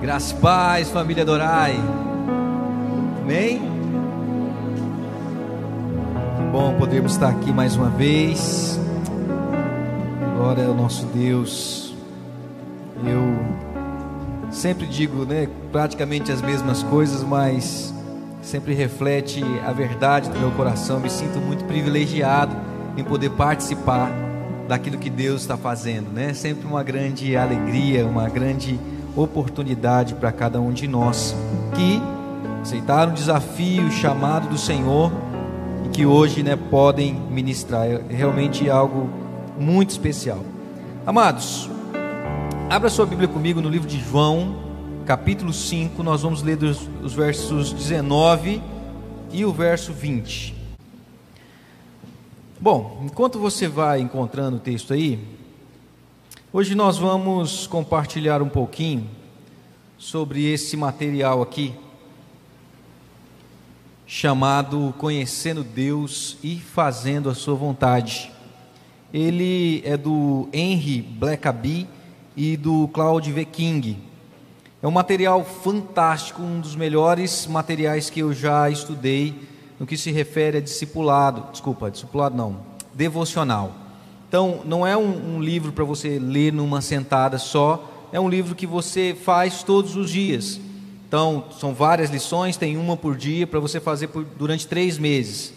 Graça e paz, família Dorai. Amém? Que bom podermos estar aqui mais uma vez. Glória ao nosso Deus. Eu sempre digo, né, praticamente as mesmas coisas, mas sempre reflete a verdade do meu coração. Me sinto muito privilegiado em poder participar daquilo que Deus está fazendo, né? Sempre uma grande alegria, uma grande oportunidade para cada um de nós que aceitaram o desafio, o chamado do Senhor e que hoje né, podem ministrar. É realmente algo muito especial. Amados, abra sua Bíblia comigo no livro de João, capítulo 5. Nós vamos ler os, os versos 19 e o verso 20. Bom, enquanto você vai encontrando o texto aí, Hoje nós vamos compartilhar um pouquinho sobre esse material aqui, chamado Conhecendo Deus e Fazendo a Sua Vontade. Ele é do Henry Blackaby e do Claude V. King. É um material fantástico, um dos melhores materiais que eu já estudei no que se refere a discipulado. Desculpa, discipulado não, devocional. Então, não é um, um livro para você ler numa sentada só, é um livro que você faz todos os dias. Então, são várias lições, tem uma por dia para você fazer por, durante três meses.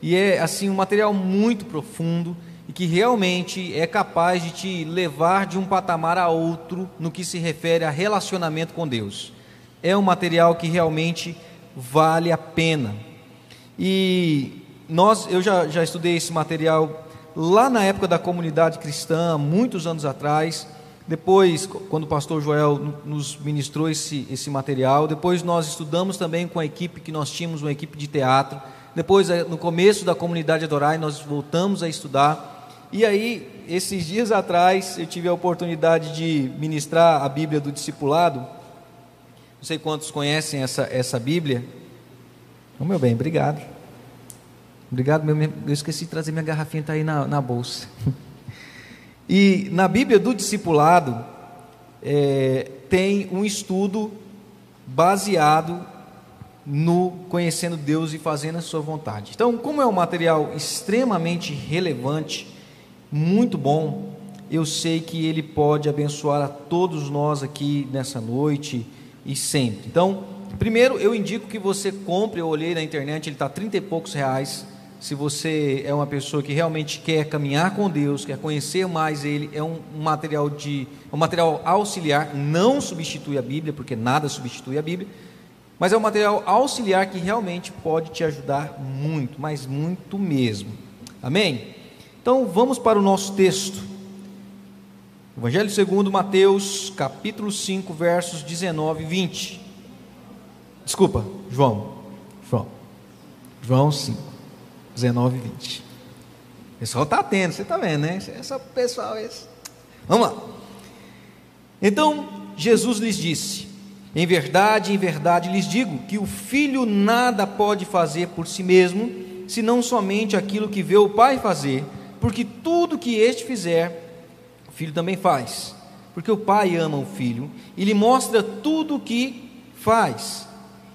E é assim um material muito profundo e que realmente é capaz de te levar de um patamar a outro no que se refere a relacionamento com Deus. É um material que realmente vale a pena. E nós, eu já, já estudei esse material lá na época da comunidade cristã, muitos anos atrás. Depois, quando o pastor Joel nos ministrou esse, esse material, depois nós estudamos também com a equipe que nós tínhamos, uma equipe de teatro. Depois, eh, no começo da comunidade Adorai, nós voltamos a estudar. E aí, esses dias atrás, eu tive a oportunidade de ministrar a Bíblia do Discipulado. Não sei quantos conhecem essa, essa Bíblia. Oh, meu bem, obrigado. Obrigado, meu, eu esqueci de trazer minha garrafinha, está aí na, na bolsa. E na Bíblia do Discipulado, é, tem um estudo baseado no conhecendo Deus e fazendo a sua vontade. Então, como é um material extremamente relevante, muito bom, eu sei que ele pode abençoar a todos nós aqui nessa noite e sempre. Então, primeiro eu indico que você compre, eu olhei na internet, ele está trinta e poucos reais se você é uma pessoa que realmente quer caminhar com Deus, quer conhecer mais Ele, é um, material de um material auxiliar, não substitui a Bíblia, porque nada substitui a Bíblia, mas é um material auxiliar que realmente pode te ajudar muito, mas muito mesmo. Amém? Então vamos para o nosso texto. Evangelho segundo Mateus, capítulo 5, versos 19 e 20. Desculpa, João. João. João 5. 19 e 20. O pessoal está atento, você está vendo, né? Essa pessoal, esse. Vamos lá. Então Jesus lhes disse: Em verdade, em verdade lhes digo que o filho nada pode fazer por si mesmo, senão somente aquilo que vê o pai fazer, porque tudo que este fizer, o filho também faz. Porque o pai ama o filho e lhe mostra tudo o que faz.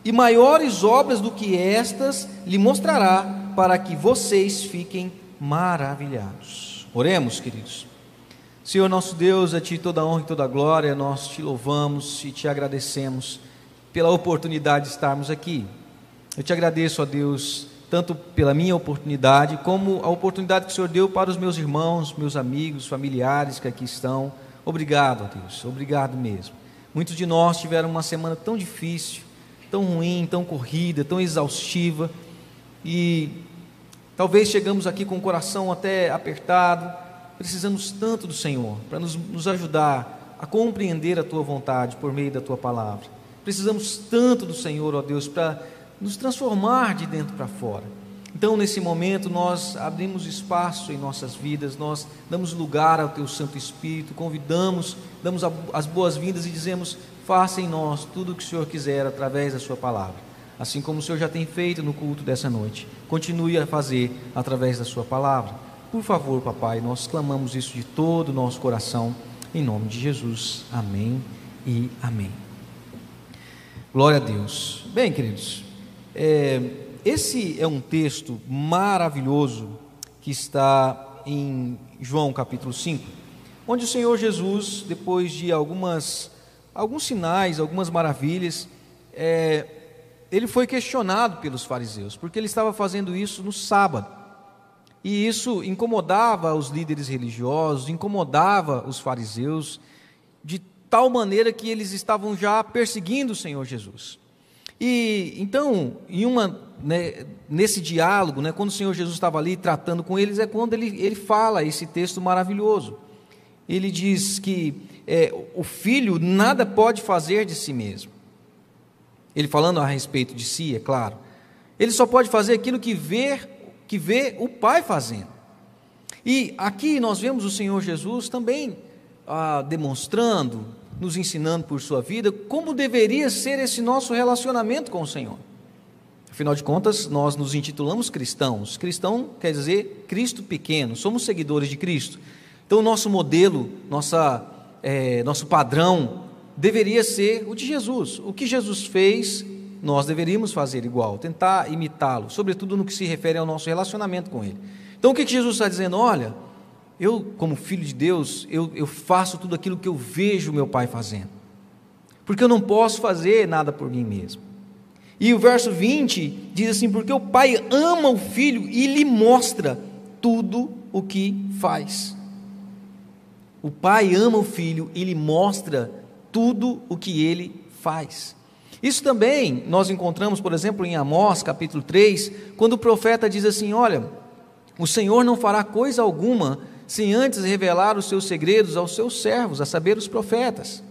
E maiores obras do que estas lhe mostrará para que vocês fiquem maravilhados. Oremos, queridos. Senhor nosso Deus, a Ti toda a honra e toda a glória, nós te louvamos e te agradecemos pela oportunidade de estarmos aqui. Eu te agradeço, ó Deus, tanto pela minha oportunidade, como a oportunidade que o Senhor deu para os meus irmãos, meus amigos, familiares que aqui estão. Obrigado, ó Deus, obrigado mesmo. Muitos de nós tiveram uma semana tão difícil, tão ruim, tão corrida, tão exaustiva, e Talvez chegamos aqui com o coração até apertado, precisamos tanto do Senhor para nos, nos ajudar a compreender a tua vontade por meio da tua palavra. Precisamos tanto do Senhor, ó Deus, para nos transformar de dentro para fora. Então, nesse momento, nós abrimos espaço em nossas vidas, nós damos lugar ao Teu Santo Espírito, convidamos, damos as boas-vindas e dizemos: faça em nós tudo o que o Senhor quiser através da Sua palavra assim como o Senhor já tem feito no culto dessa noite. Continue a fazer através da Sua palavra. Por favor, papai, nós clamamos isso de todo o nosso coração, em nome de Jesus. Amém e amém. Glória a Deus. Bem, queridos, é, esse é um texto maravilhoso que está em João capítulo 5, onde o Senhor Jesus, depois de algumas, alguns sinais, algumas maravilhas, é, ele foi questionado pelos fariseus, porque ele estava fazendo isso no sábado. E isso incomodava os líderes religiosos, incomodava os fariseus, de tal maneira que eles estavam já perseguindo o Senhor Jesus. E então, em uma, né, nesse diálogo, né, quando o Senhor Jesus estava ali tratando com eles, é quando ele, ele fala esse texto maravilhoso. Ele diz que é, o filho nada pode fazer de si mesmo. Ele falando a respeito de si, é claro. Ele só pode fazer aquilo que vê, que vê o Pai fazendo. E aqui nós vemos o Senhor Jesus também ah, demonstrando, nos ensinando por sua vida, como deveria ser esse nosso relacionamento com o Senhor. Afinal de contas, nós nos intitulamos cristãos. Cristão quer dizer Cristo pequeno, somos seguidores de Cristo. Então, nosso modelo, nossa, é, nosso padrão deveria ser o de Jesus. O que Jesus fez, nós deveríamos fazer igual, tentar imitá-lo, sobretudo no que se refere ao nosso relacionamento com Ele. Então, o que Jesus está dizendo? Olha, eu, como filho de Deus, eu, eu faço tudo aquilo que eu vejo meu pai fazendo, porque eu não posso fazer nada por mim mesmo. E o verso 20 diz assim: Porque o pai ama o filho e lhe mostra tudo o que faz. O pai ama o filho e lhe mostra tudo o que ele faz. Isso também nós encontramos, por exemplo, em Amós capítulo 3, quando o profeta diz assim: Olha, o Senhor não fará coisa alguma sem antes revelar os seus segredos aos seus servos, a saber, os profetas.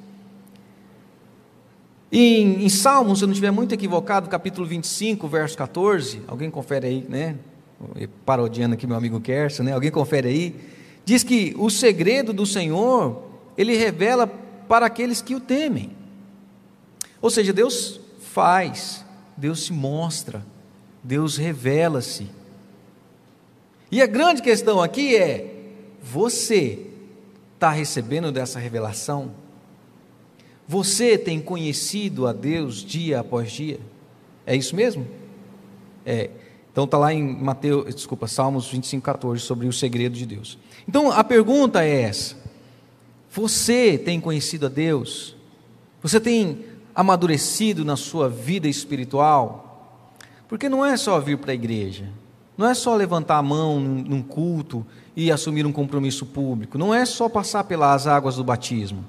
Em, em Salmos, se eu não estiver muito equivocado, capítulo 25, verso 14, alguém confere aí, né? Parodiando aqui meu amigo Kerson, né? Alguém confere aí. Diz que o segredo do Senhor, ele revela para aqueles que o temem. Ou seja, Deus faz, Deus se mostra, Deus revela-se. E a grande questão aqui é: você está recebendo dessa revelação? Você tem conhecido a Deus dia após dia? É isso mesmo? É. Então está lá em Mateus, desculpa, Salmos 25, 14, sobre o segredo de Deus. Então a pergunta é essa: você tem conhecido a Deus? Você tem amadurecido na sua vida espiritual? Porque não é só vir para a igreja, não é só levantar a mão num culto e assumir um compromisso público, não é só passar pelas águas do batismo.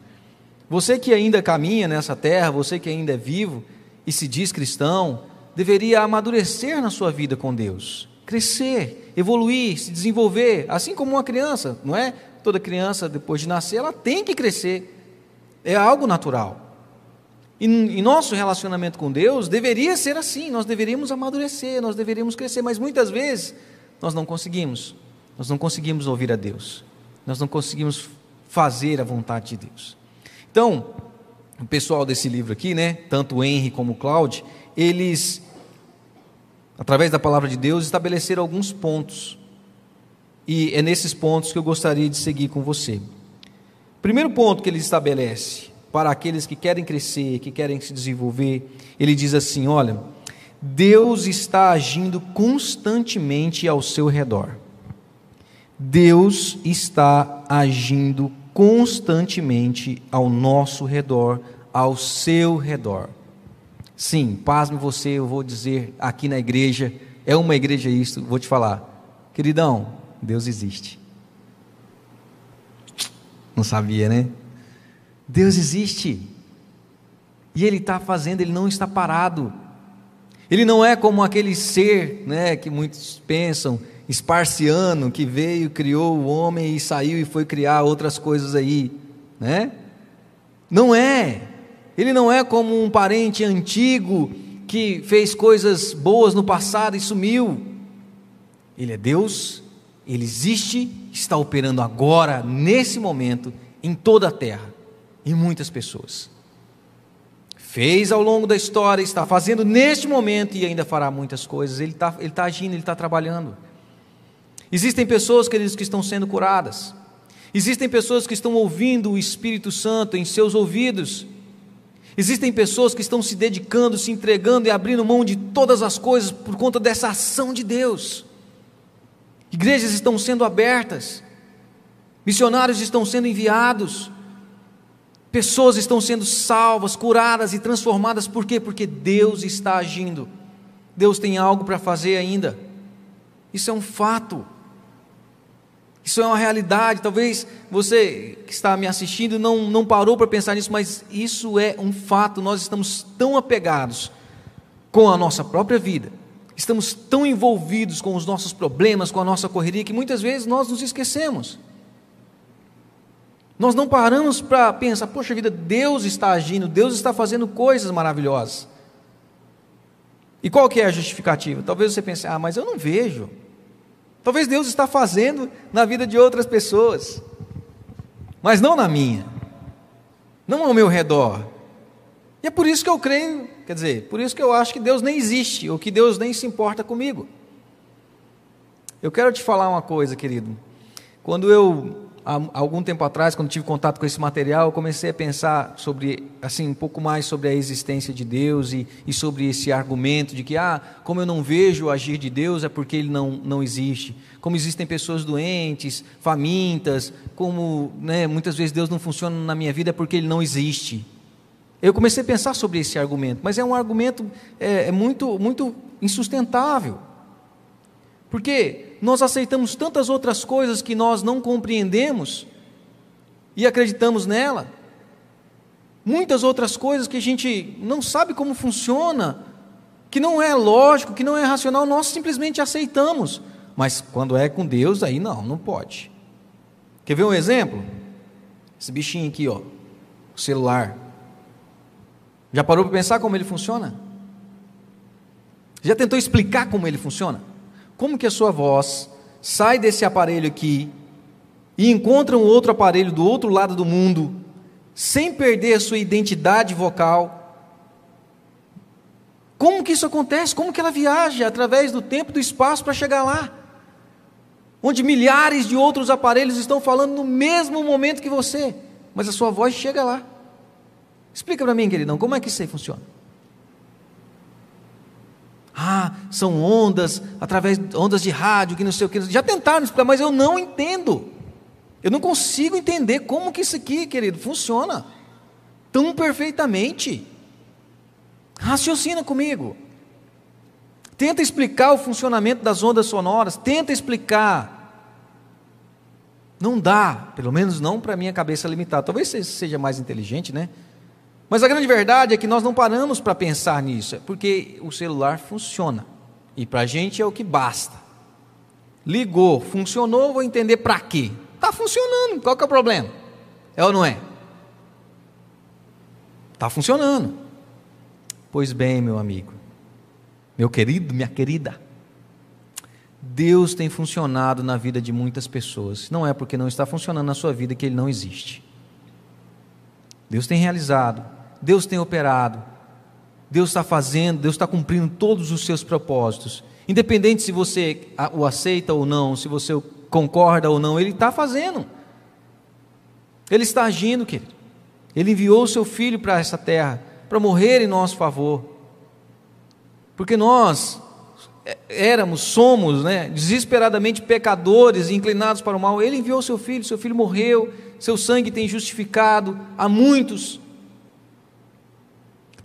Você que ainda caminha nessa terra, você que ainda é vivo e se diz cristão, deveria amadurecer na sua vida com Deus, crescer, evoluir, se desenvolver, assim como uma criança, não é? Toda criança, depois de nascer, ela tem que crescer, é algo natural. E em nosso relacionamento com Deus deveria ser assim, nós deveríamos amadurecer, nós deveríamos crescer, mas muitas vezes nós não conseguimos. Nós não conseguimos ouvir a Deus. Nós não conseguimos fazer a vontade de Deus. Então, o pessoal desse livro aqui, né, tanto o Henry como o Claude, eles, através da palavra de Deus, estabeleceram alguns pontos. E é nesses pontos que eu gostaria de seguir com você. Primeiro ponto que ele estabelece para aqueles que querem crescer, que querem se desenvolver, ele diz assim: olha, Deus está agindo constantemente ao seu redor. Deus está agindo constantemente ao nosso redor, ao seu redor. Sim, pasme você, eu vou dizer aqui na igreja, é uma igreja isso, vou te falar. Queridão, Deus existe. Não sabia, né? Deus existe. E Ele está fazendo, Ele não está parado. Ele não é como aquele ser né, que muitos pensam, esparciano que veio, criou o homem e saiu e foi criar outras coisas aí, né? Não é. Ele não é como um parente antigo que fez coisas boas no passado e sumiu. Ele é Deus, ele existe, está operando agora, nesse momento, em toda a terra, em muitas pessoas. Fez ao longo da história, está fazendo neste momento e ainda fará muitas coisas. Ele está, ele está agindo, ele está trabalhando. Existem pessoas, queridos, que estão sendo curadas. Existem pessoas que estão ouvindo o Espírito Santo em seus ouvidos. Existem pessoas que estão se dedicando, se entregando e abrindo mão de todas as coisas por conta dessa ação de Deus. Igrejas estão sendo abertas, missionários estão sendo enviados, pessoas estão sendo salvas, curadas e transformadas, por quê? Porque Deus está agindo, Deus tem algo para fazer ainda, isso é um fato. Isso é uma realidade. Talvez você que está me assistindo não, não parou para pensar nisso, mas isso é um fato. Nós estamos tão apegados com a nossa própria vida, estamos tão envolvidos com os nossos problemas, com a nossa correria, que muitas vezes nós nos esquecemos. Nós não paramos para pensar, poxa vida, Deus está agindo, Deus está fazendo coisas maravilhosas. E qual que é a justificativa? Talvez você pense, ah, mas eu não vejo. Talvez Deus está fazendo na vida de outras pessoas, mas não na minha, não ao meu redor. E é por isso que eu creio, quer dizer, por isso que eu acho que Deus nem existe, ou que Deus nem se importa comigo. Eu quero te falar uma coisa, querido. Quando eu há algum tempo atrás, quando tive contato com esse material, eu comecei a pensar sobre, assim, um pouco mais sobre a existência de Deus e, e sobre esse argumento de que, ah, como eu não vejo o agir de Deus é porque ele não, não existe. Como existem pessoas doentes, famintas, como né, muitas vezes Deus não funciona na minha vida é porque ele não existe. Eu comecei a pensar sobre esse argumento, mas é um argumento é, é muito, muito insustentável. Porque nós aceitamos tantas outras coisas que nós não compreendemos e acreditamos nela. Muitas outras coisas que a gente não sabe como funciona, que não é lógico, que não é racional, nós simplesmente aceitamos. Mas quando é com Deus, aí não, não pode. Quer ver um exemplo? Esse bichinho aqui, ó, o celular. Já parou para pensar como ele funciona? Já tentou explicar como ele funciona? como que a sua voz sai desse aparelho aqui e encontra um outro aparelho do outro lado do mundo, sem perder a sua identidade vocal. Como que isso acontece? Como que ela viaja através do tempo e do espaço para chegar lá? Onde milhares de outros aparelhos estão falando no mesmo momento que você, mas a sua voz chega lá. Explica para mim, queridão, como é que isso aí funciona? Ah, são ondas, através de ondas de rádio, que não sei o que. Já tentaram explicar, mas eu não entendo. Eu não consigo entender como que isso aqui, querido, funciona tão perfeitamente. Raciocina comigo. Tenta explicar o funcionamento das ondas sonoras, tenta explicar. Não dá, pelo menos não para minha cabeça limitada. Talvez você seja mais inteligente, né? Mas a grande verdade é que nós não paramos para pensar nisso, é porque o celular funciona e para a gente é o que basta. Ligou, funcionou, vou entender para quê. Está funcionando, qual que é o problema? É ou não é? Está funcionando. Pois bem, meu amigo, meu querido, minha querida, Deus tem funcionado na vida de muitas pessoas. Não é porque não está funcionando na sua vida que ele não existe. Deus tem realizado Deus tem operado, Deus está fazendo, Deus está cumprindo todos os seus propósitos. Independente se você o aceita ou não, se você concorda ou não, Ele está fazendo. Ele está agindo, querido. Ele enviou o seu filho para essa terra, para morrer em nosso favor. Porque nós é, éramos, somos, né, desesperadamente pecadores inclinados para o mal. Ele enviou o seu filho, seu filho morreu, seu sangue tem justificado a muitos.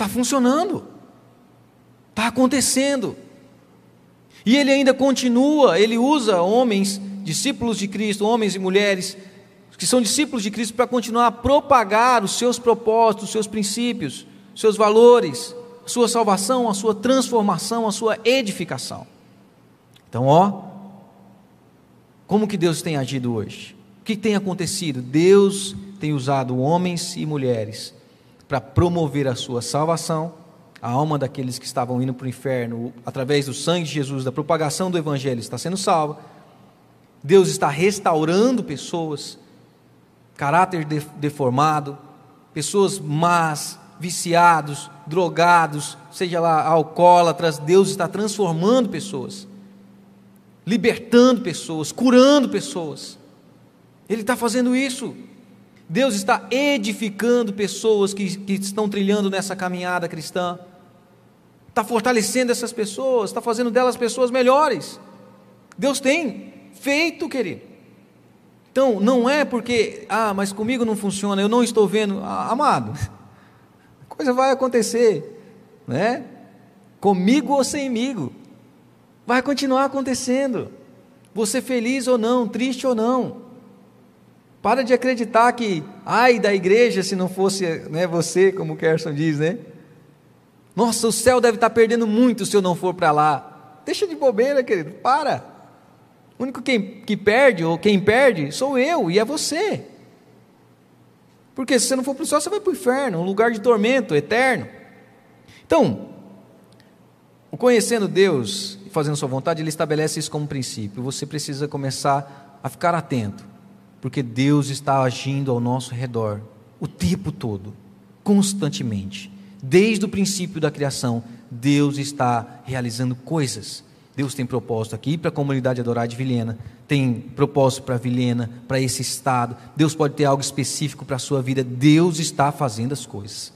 Está funcionando, está acontecendo. E ele ainda continua, ele usa homens, discípulos de Cristo, homens e mulheres, que são discípulos de Cristo, para continuar a propagar os seus propósitos, os seus princípios, os seus valores, a sua salvação, a sua transformação, a sua edificação. Então, ó, como que Deus tem agido hoje? O que tem acontecido? Deus tem usado homens e mulheres para promover a sua salvação, a alma daqueles que estavam indo para o inferno, através do sangue de Jesus, da propagação do Evangelho, está sendo salva. Deus está restaurando pessoas, caráter deformado, pessoas más, viciados, drogados, seja lá alcoólatras, Deus está transformando pessoas, libertando pessoas, curando pessoas. Ele está fazendo isso. Deus está edificando pessoas que, que estão trilhando nessa caminhada cristã, está fortalecendo essas pessoas, está fazendo delas pessoas melhores. Deus tem feito, querido. Então, não é porque, ah, mas comigo não funciona, eu não estou vendo. Ah, amado, a coisa vai acontecer, né? Comigo ou semigo, vai continuar acontecendo. Você feliz ou não, triste ou não. Para de acreditar que, ai da igreja, se não fosse né, você, como o Kerson diz, né? Nossa, o céu deve estar perdendo muito se eu não for para lá. Deixa de bobeira, querido, para. O único quem, que perde, ou quem perde, sou eu e é você. Porque se você não for para o céu, você vai para o inferno, um lugar de tormento eterno. Então, o conhecendo Deus e fazendo Sua vontade, Ele estabelece isso como princípio. Você precisa começar a ficar atento porque Deus está agindo ao nosso redor o tempo todo, constantemente. Desde o princípio da criação, Deus está realizando coisas. Deus tem propósito aqui para a comunidade adorar de Vilhena, tem propósito para Vilhena, para esse estado. Deus pode ter algo específico para a sua vida. Deus está fazendo as coisas.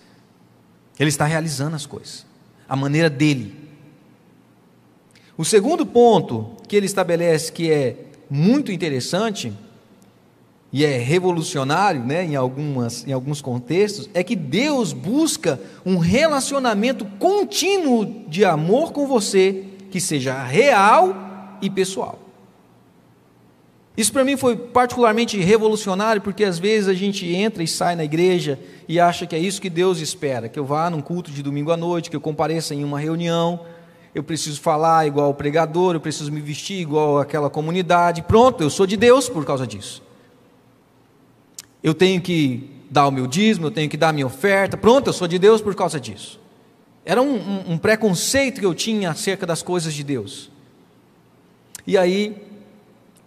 Ele está realizando as coisas, a maneira dele. O segundo ponto que ele estabelece que é muito interessante e é revolucionário né, em, algumas, em alguns contextos, é que Deus busca um relacionamento contínuo de amor com você, que seja real e pessoal. Isso para mim foi particularmente revolucionário, porque às vezes a gente entra e sai na igreja e acha que é isso que Deus espera, que eu vá num culto de domingo à noite, que eu compareça em uma reunião, eu preciso falar igual o pregador, eu preciso me vestir igual aquela comunidade, pronto, eu sou de Deus por causa disso eu tenho que dar o meu dízimo, eu tenho que dar a minha oferta, pronto, eu sou de Deus por causa disso. Era um, um, um preconceito que eu tinha acerca das coisas de Deus. E aí,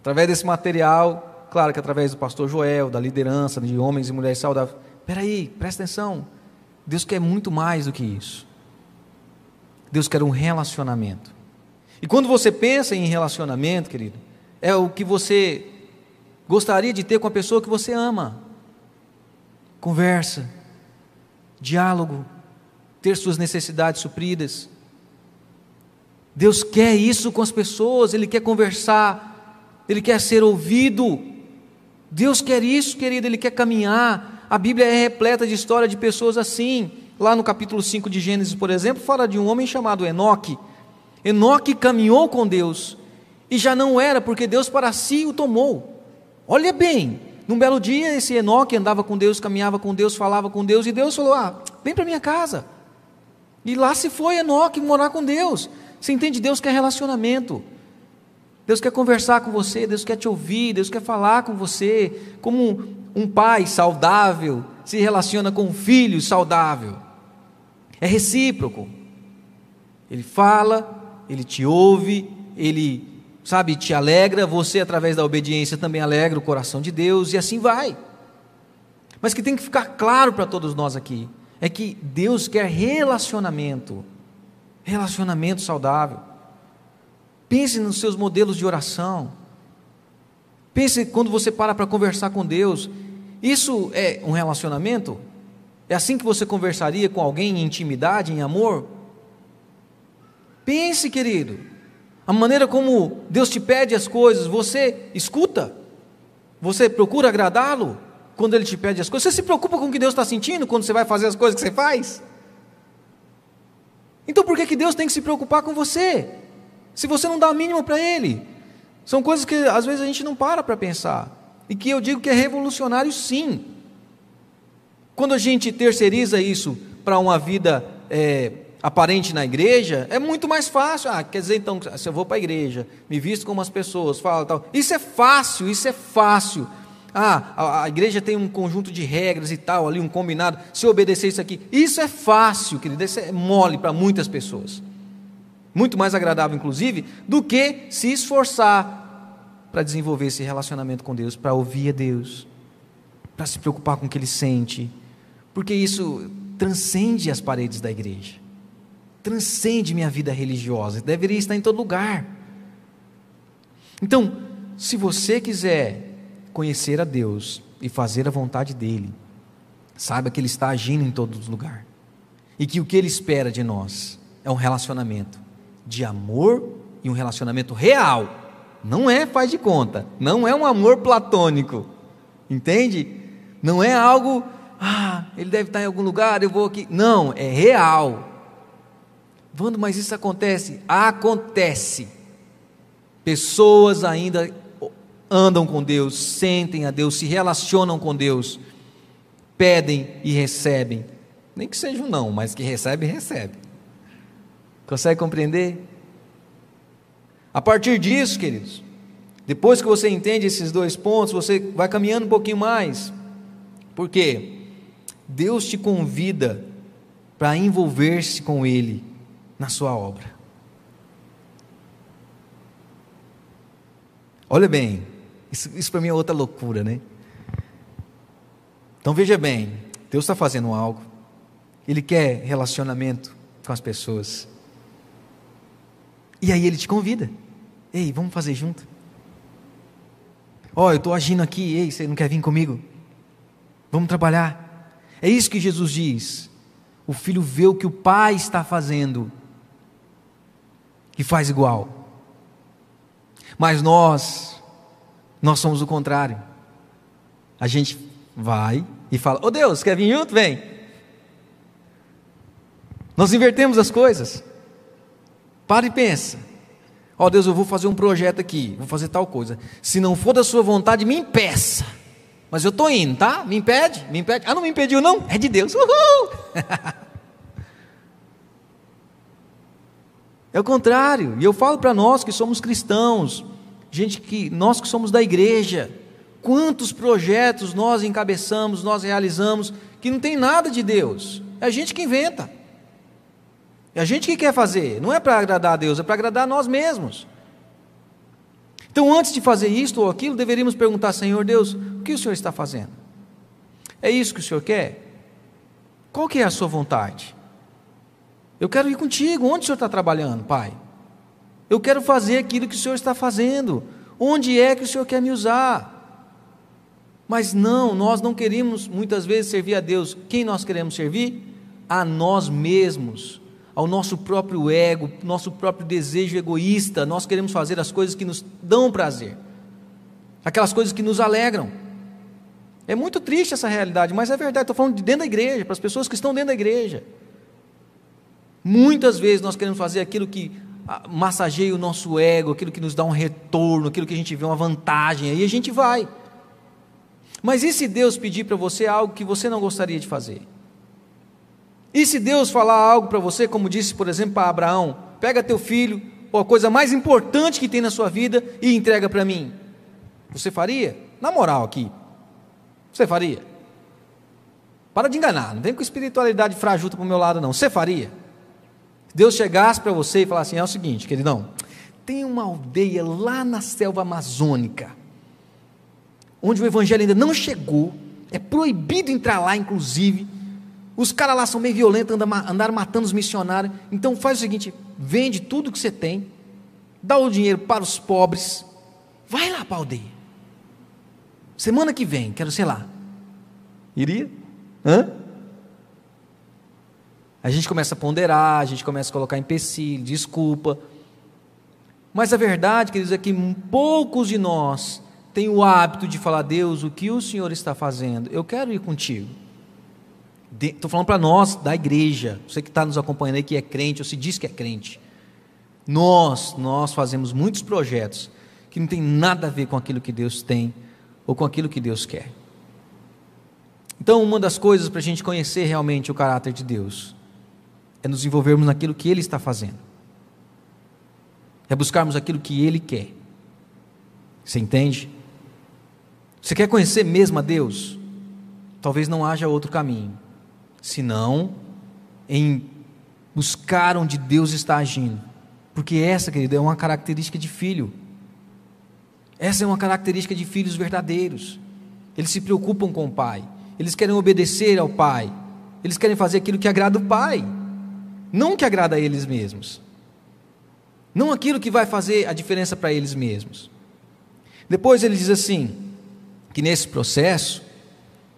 através desse material, claro que através do pastor Joel, da liderança de homens e mulheres saudáveis, peraí, presta atenção, Deus quer muito mais do que isso. Deus quer um relacionamento. E quando você pensa em relacionamento, querido, é o que você gostaria de ter com a pessoa que você ama. Conversa, diálogo, ter suas necessidades supridas. Deus quer isso com as pessoas, Ele quer conversar, Ele quer ser ouvido. Deus quer isso, querido, Ele quer caminhar. A Bíblia é repleta de história de pessoas assim. Lá no capítulo 5 de Gênesis, por exemplo, fala de um homem chamado Enoque. Enoque caminhou com Deus e já não era porque Deus para si o tomou. Olha bem, num belo dia esse Enoque andava com Deus, caminhava com Deus, falava com Deus, e Deus falou: Ah, vem para minha casa. E lá se foi Enoque morar com Deus. Você entende? Deus quer relacionamento. Deus quer conversar com você, Deus quer te ouvir, Deus quer falar com você, como um pai saudável se relaciona com um filho saudável. É recíproco. Ele fala, ele te ouve, ele sabe, te alegra, você através da obediência também alegra o coração de Deus e assim vai. Mas que tem que ficar claro para todos nós aqui é que Deus quer relacionamento, relacionamento saudável. Pense nos seus modelos de oração. Pense quando você para para conversar com Deus. Isso é um relacionamento? É assim que você conversaria com alguém em intimidade, em amor? Pense, querido a maneira como Deus te pede as coisas, você escuta, você procura agradá-lo quando Ele te pede as coisas, você se preocupa com o que Deus está sentindo quando você vai fazer as coisas que você faz? Então por que, que Deus tem que se preocupar com você? Se você não dá a mínima para Ele? São coisas que às vezes a gente não para para pensar, e que eu digo que é revolucionário sim. Quando a gente terceiriza isso para uma vida é, aparente na igreja, é muito mais fácil. Ah, quer dizer então, se eu vou para a igreja, me visto como as pessoas, falo tal. Isso é fácil, isso é fácil. Ah, a, a, igreja tem um conjunto de regras e tal, ali um combinado. Se eu obedecer isso aqui, isso é fácil, querido, isso é mole para muitas pessoas. Muito mais agradável, inclusive, do que se esforçar para desenvolver esse relacionamento com Deus, para ouvir a Deus, para se preocupar com o que Ele sente, porque isso transcende as paredes da igreja transcende minha vida religiosa, deveria estar em todo lugar. Então, se você quiser conhecer a Deus e fazer a vontade dEle. Saiba que Ele está agindo em todo lugar. E que o que Ele espera de nós é um relacionamento de amor e um relacionamento real. Não é faz de conta, não é um amor platônico. Entende? Não é algo, ah, ele deve estar em algum lugar, eu vou aqui. Não, é real. Vando, mas isso acontece? Acontece. Pessoas ainda andam com Deus, sentem a Deus, se relacionam com Deus, pedem e recebem. Nem que seja um não, mas que recebe, recebe. Consegue compreender? A partir disso, queridos, depois que você entende esses dois pontos, você vai caminhando um pouquinho mais. Por quê? Deus te convida para envolver-se com Ele na sua obra. Olha bem, isso, isso para mim é outra loucura, né? Então veja bem, Deus está fazendo algo, Ele quer relacionamento com as pessoas, e aí Ele te convida, ei, vamos fazer junto. Ó, oh, eu estou agindo aqui, ei, você não quer vir comigo? Vamos trabalhar. É isso que Jesus diz. O filho vê o que o pai está fazendo e faz igual. Mas nós, nós somos o contrário. A gente vai e fala: Ô oh Deus, quer vir junto? Vem. Nós invertemos as coisas. Para e pensa. Ó oh, Deus, eu vou fazer um projeto aqui, vou fazer tal coisa. Se não for da sua vontade, me impeça. Mas eu estou indo, tá? Me impede? Me impede? Ah, não me impediu, não? É de Deus. Uhul! é o contrário. E eu falo para nós que somos cristãos, gente que nós que somos da igreja, quantos projetos nós encabeçamos, nós realizamos, que não tem nada de Deus. É a gente que inventa. É a gente que quer fazer, não é para agradar a Deus, é para agradar a nós mesmos. Então, antes de fazer isto ou aquilo, deveríamos perguntar: Senhor Deus, o que o Senhor está fazendo? É isso que o Senhor quer? Qual que é a sua vontade? Eu quero ir contigo. Onde o Senhor está trabalhando, Pai? Eu quero fazer aquilo que o Senhor está fazendo. Onde é que o Senhor quer me usar? Mas não, nós não queremos muitas vezes servir a Deus. Quem nós queremos servir? A nós mesmos ao nosso próprio ego, nosso próprio desejo egoísta, nós queremos fazer as coisas que nos dão prazer, aquelas coisas que nos alegram. É muito triste essa realidade, mas é verdade, estou falando de dentro da igreja, para as pessoas que estão dentro da igreja. Muitas vezes nós queremos fazer aquilo que ah, massageia o nosso ego, aquilo que nos dá um retorno, aquilo que a gente vê uma vantagem, aí a gente vai. Mas e se Deus pedir para você algo que você não gostaria de fazer? E se Deus falar algo para você, como disse, por exemplo, para Abraão: pega teu filho, ou a coisa mais importante que tem na sua vida, e entrega para mim. Você faria? Na moral aqui. Você faria? Para de enganar, não vem com espiritualidade frajuta para o meu lado, não. Você faria? Deus chegasse para você e falasse assim: é o seguinte, queridão, tem uma aldeia lá na selva amazônica, onde o evangelho ainda não chegou, é proibido entrar lá, inclusive os caras lá são meio violentos, andaram matando os missionários. Então faz o seguinte: vende tudo que você tem, dá o dinheiro para os pobres, vai lá para a aldeia. Semana que vem, quero sei lá. Iria? Hã? A gente começa a ponderar, a gente começa a colocar empecilho, desculpa. Mas a verdade, queridos, é que poucos de nós têm o hábito de falar: Deus, o que o Senhor está fazendo? Eu quero ir contigo. Estou falando para nós da igreja, você que está nos acompanhando aí que é crente ou se diz que é crente. Nós, nós fazemos muitos projetos que não tem nada a ver com aquilo que Deus tem ou com aquilo que Deus quer. Então, uma das coisas para a gente conhecer realmente o caráter de Deus é nos envolvermos naquilo que Ele está fazendo, é buscarmos aquilo que Ele quer. Você entende? Você quer conhecer mesmo a Deus? Talvez não haja outro caminho senão em buscar onde Deus está agindo. Porque essa, querido, é uma característica de filho. Essa é uma característica de filhos verdadeiros. Eles se preocupam com o Pai. Eles querem obedecer ao Pai. Eles querem fazer aquilo que agrada o Pai. Não que agrada a eles mesmos. Não aquilo que vai fazer a diferença para eles mesmos. Depois ele diz assim: que nesse processo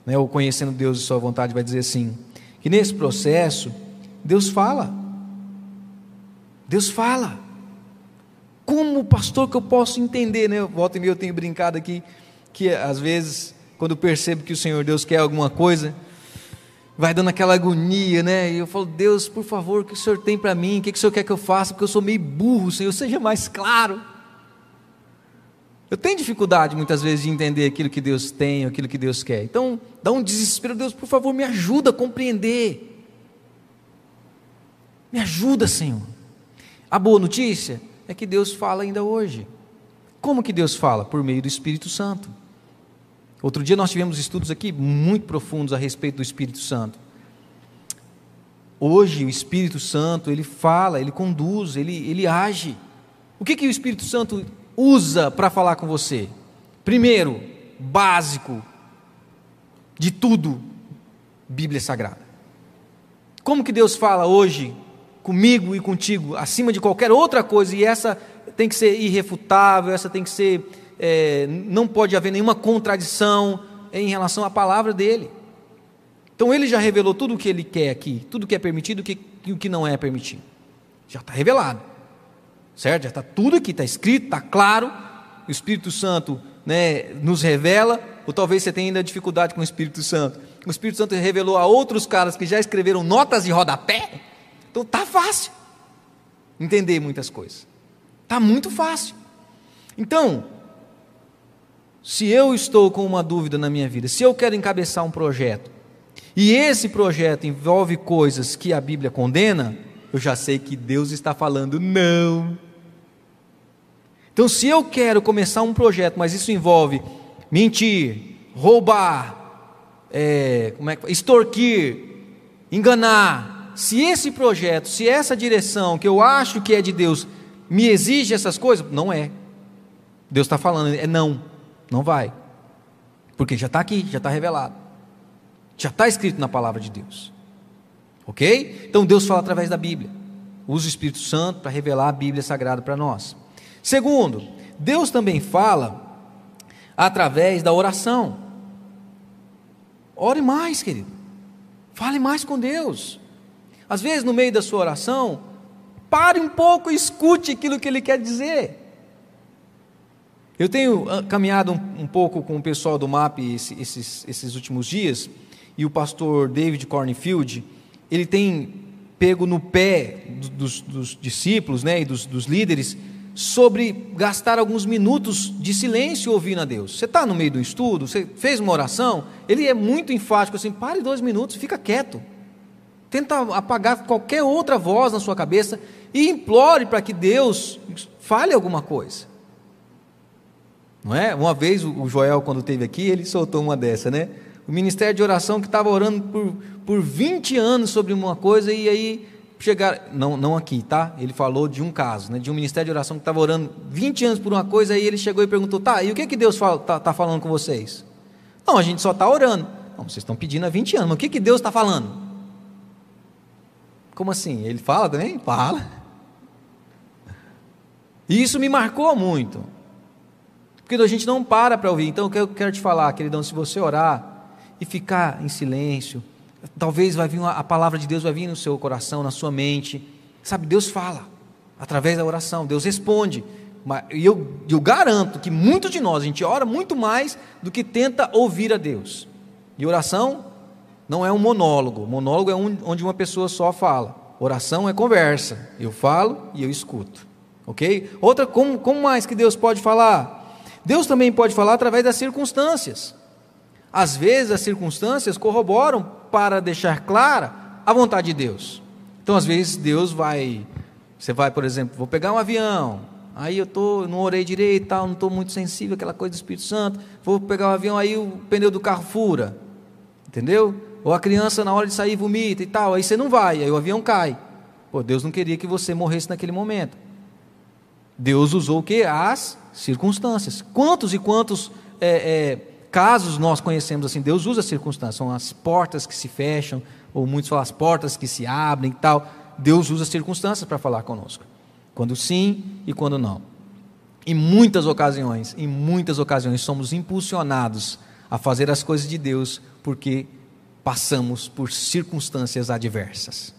né, ou conhecendo Deus e Sua vontade, vai dizer assim: que nesse processo, Deus fala. Deus fala. Como pastor que eu posso entender, né? Volta e meia eu tenho brincado aqui, que às vezes, quando eu percebo que o Senhor Deus quer alguma coisa, vai dando aquela agonia, né? E eu falo, Deus, por favor, o que o Senhor tem para mim? O que o Senhor quer que eu faça? Porque eu sou meio burro, Senhor, seja mais claro. Eu tenho dificuldade muitas vezes de entender aquilo que Deus tem, aquilo que Deus quer. Então, dá um desespero, Deus, por favor, me ajuda a compreender. Me ajuda, Senhor. A boa notícia é que Deus fala ainda hoje. Como que Deus fala? Por meio do Espírito Santo. Outro dia nós tivemos estudos aqui muito profundos a respeito do Espírito Santo. Hoje o Espírito Santo, ele fala, ele conduz, ele, ele age. O que, que o Espírito Santo usa para falar com você? Primeiro, básico de tudo, Bíblia Sagrada. Como que Deus fala hoje comigo e contigo, acima de qualquer outra coisa, e essa tem que ser irrefutável, essa tem que ser é, não pode haver nenhuma contradição em relação à palavra dele. Então ele já revelou tudo o que ele quer aqui, tudo o que é permitido e o que não é permitido. Já está revelado. Certo? Já está tudo aqui, está escrito, está claro. O Espírito Santo né, nos revela, ou talvez você tenha ainda dificuldade com o Espírito Santo. O Espírito Santo revelou a outros caras que já escreveram notas de rodapé. Então está fácil entender muitas coisas. Está muito fácil. Então, se eu estou com uma dúvida na minha vida, se eu quero encabeçar um projeto, e esse projeto envolve coisas que a Bíblia condena, eu já sei que Deus está falando não. Então, se eu quero começar um projeto, mas isso envolve mentir, roubar, é, como é que, extorquir, enganar, se esse projeto, se essa direção que eu acho que é de Deus me exige essas coisas, não é. Deus está falando, é não. Não vai. Porque já está aqui, já está revelado. Já está escrito na palavra de Deus. Ok? Então Deus fala através da Bíblia. Usa o Espírito Santo para revelar a Bíblia Sagrada para nós. Segundo, Deus também fala através da oração. Ore mais, querido. Fale mais com Deus. Às vezes, no meio da sua oração, pare um pouco e escute aquilo que Ele quer dizer. Eu tenho ah, caminhado um, um, pouco com o pessoal do MAP esses, esses últimos dias, e o pastor David Cornfield, ele tem pego no pé dos, dos discípulos né, e dos, dos, líderes sobre gastar alguns minutos de silêncio ouvindo a Deus. Você está no meio do estudo, você fez uma oração, ele é muito enfático assim, pare dois minutos, fica quieto. Tenta apagar qualquer outra voz na sua cabeça e implore para que Deus fale alguma coisa. Não é? Uma vez o Joel, quando esteve aqui, ele soltou uma dessa, né? O ministério de oração que estava orando por, por 20 anos sobre uma coisa e aí chegaram. Não, não aqui, tá? Ele falou de um caso, né? De um ministério de oração que estava orando 20 anos por uma coisa, aí ele chegou e perguntou: tá, e o que, que Deus está tá falando com vocês? Não, a gente só está orando. Não, vocês estão pedindo há 20 anos, mas o que, que Deus está falando? Como assim? Ele fala também? Fala. E isso me marcou muito. Porque a gente não para para ouvir. Então, eu quero te falar, queridão, se você orar e ficar em silêncio, talvez vai vir uma, a palavra de Deus vai vir no seu coração, na sua mente. Sabe, Deus fala através da oração, Deus responde. E eu, eu garanto que muitos de nós, a gente ora muito mais do que tenta ouvir a Deus. E oração não é um monólogo. Monólogo é um, onde uma pessoa só fala. Oração é conversa. Eu falo e eu escuto. Ok? Outra, como, como mais que Deus pode falar? Deus também pode falar através das circunstâncias. Às vezes as circunstâncias corroboram para deixar clara a vontade de Deus. Então, às vezes, Deus vai. Você vai, por exemplo, vou pegar um avião. Aí eu tô, não orei direito, tal, não estou muito sensível àquela coisa do Espírito Santo. Vou pegar um avião, aí o pneu do carro fura. Entendeu? Ou a criança, na hora de sair, vomita e tal. Aí você não vai, aí o avião cai. Pô, Deus não queria que você morresse naquele momento. Deus usou o que? As circunstâncias. Quantos e quantos é, é, casos nós conhecemos assim? Deus usa circunstâncias, são as portas que se fecham, ou muitos falam as portas que se abrem e tal. Deus usa circunstâncias para falar conosco. Quando sim e quando não. Em muitas ocasiões, em muitas ocasiões, somos impulsionados a fazer as coisas de Deus porque passamos por circunstâncias adversas.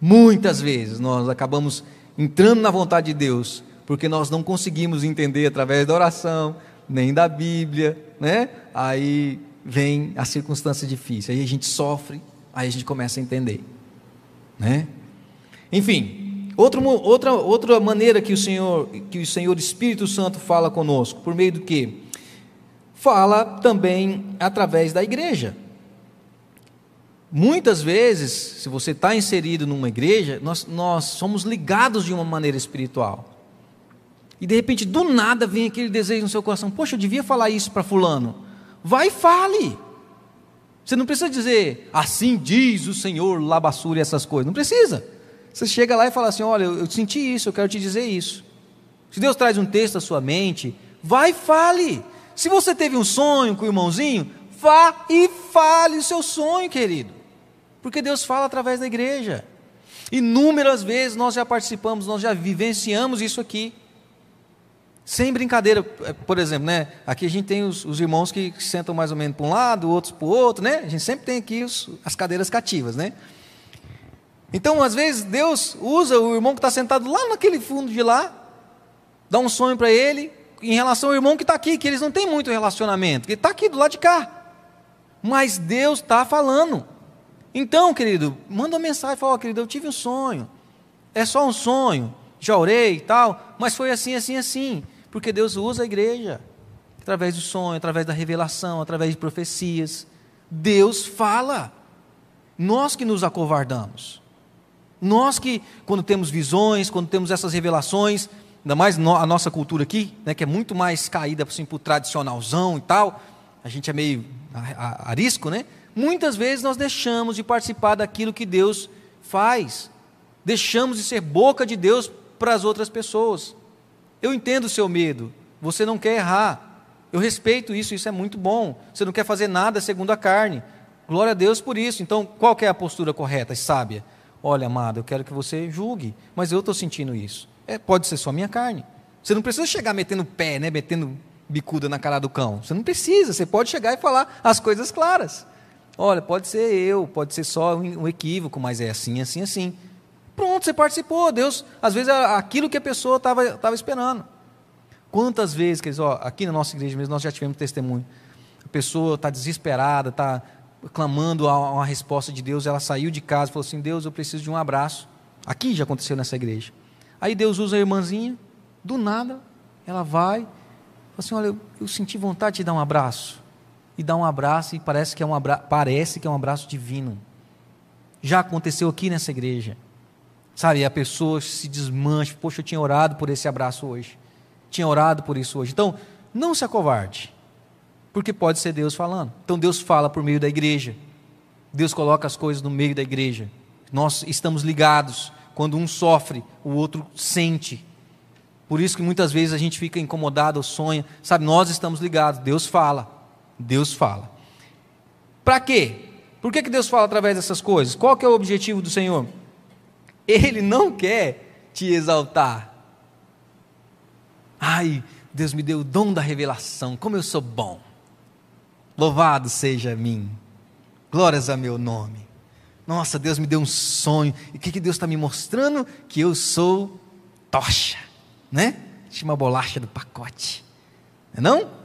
Muitas vezes nós acabamos entrando na vontade de Deus, porque nós não conseguimos entender através da oração, nem da Bíblia, né? Aí vem a circunstância difícil, aí a gente sofre, aí a gente começa a entender, né? Enfim, outra, outra, outra maneira que o Senhor, que o Senhor Espírito Santo fala conosco, por meio do que? Fala também através da igreja. Muitas vezes, se você está inserido numa igreja, nós, nós somos ligados de uma maneira espiritual. E de repente, do nada, vem aquele desejo no seu coração: Poxa, eu devia falar isso para Fulano. Vai e fale. Você não precisa dizer, assim diz o Senhor, labassura e essas coisas. Não precisa. Você chega lá e fala assim: Olha, eu, eu senti isso, eu quero te dizer isso. Se Deus traz um texto à sua mente, vai e fale. Se você teve um sonho com o irmãozinho, vá e fale o seu sonho, querido. Porque Deus fala através da igreja. Inúmeras vezes nós já participamos, nós já vivenciamos isso aqui. Sem brincadeira, é, por exemplo, né? Aqui a gente tem os, os irmãos que sentam mais ou menos para um lado, outros para o outro, né? A gente sempre tem aqui os, as cadeiras cativas, né? Então, às vezes, Deus usa o irmão que está sentado lá naquele fundo de lá, dá um sonho para ele, em relação ao irmão que está aqui, que eles não têm muito relacionamento, que está aqui do lado de cá. Mas Deus está falando. Então, querido, manda uma mensagem, fala, oh, querido, eu tive um sonho. É só um sonho. Já orei e tal, mas foi assim, assim, assim. Porque Deus usa a igreja. Através do sonho, através da revelação, através de profecias. Deus fala. Nós que nos acovardamos. Nós que, quando temos visões, quando temos essas revelações, ainda mais a nossa cultura aqui, né, que é muito mais caída assim, para o tradicionalzão e tal, a gente é meio arisco, né? Muitas vezes nós deixamos de participar daquilo que Deus faz, deixamos de ser boca de Deus para as outras pessoas. Eu entendo o seu medo, você não quer errar, eu respeito isso, isso é muito bom. Você não quer fazer nada segundo a carne, glória a Deus por isso. Então, qual é a postura correta e sábia? Olha, amado, eu quero que você julgue, mas eu estou sentindo isso. É, pode ser só minha carne. Você não precisa chegar metendo pé, né, metendo bicuda na cara do cão. Você não precisa, você pode chegar e falar as coisas claras. Olha, pode ser eu, pode ser só um equívoco, mas é assim, assim, assim. Pronto, você participou. Deus, às vezes, aquilo que a pessoa estava esperando. Quantas vezes, quer dizer, ó, aqui na nossa igreja mesmo, nós já tivemos testemunho. A pessoa está desesperada, está clamando a uma resposta de Deus, ela saiu de casa e falou assim: Deus, eu preciso de um abraço. Aqui já aconteceu nessa igreja. Aí Deus usa a irmãzinha, do nada, ela vai, fala assim: Olha, eu, eu senti vontade de dar um abraço e dá um abraço e parece que é um abraço, parece que é um abraço divino. Já aconteceu aqui nessa igreja. Sabe, a pessoa se desmancha, poxa, eu tinha orado por esse abraço hoje. Tinha orado por isso hoje. Então, não se acovarde. Porque pode ser Deus falando. Então Deus fala por meio da igreja. Deus coloca as coisas no meio da igreja. Nós estamos ligados. Quando um sofre, o outro sente. Por isso que muitas vezes a gente fica incomodado ou sonha. Sabe, nós estamos ligados. Deus fala. Deus fala. Para quê? Por que, que Deus fala através dessas coisas? Qual que é o objetivo do Senhor? Ele não quer te exaltar. Ai, Deus me deu o dom da revelação, como eu sou bom. Louvado seja a mim. Glórias a meu nome. Nossa, Deus me deu um sonho. E o que, que Deus está me mostrando? Que eu sou tocha, né? Tinha uma bolacha do pacote. Não? É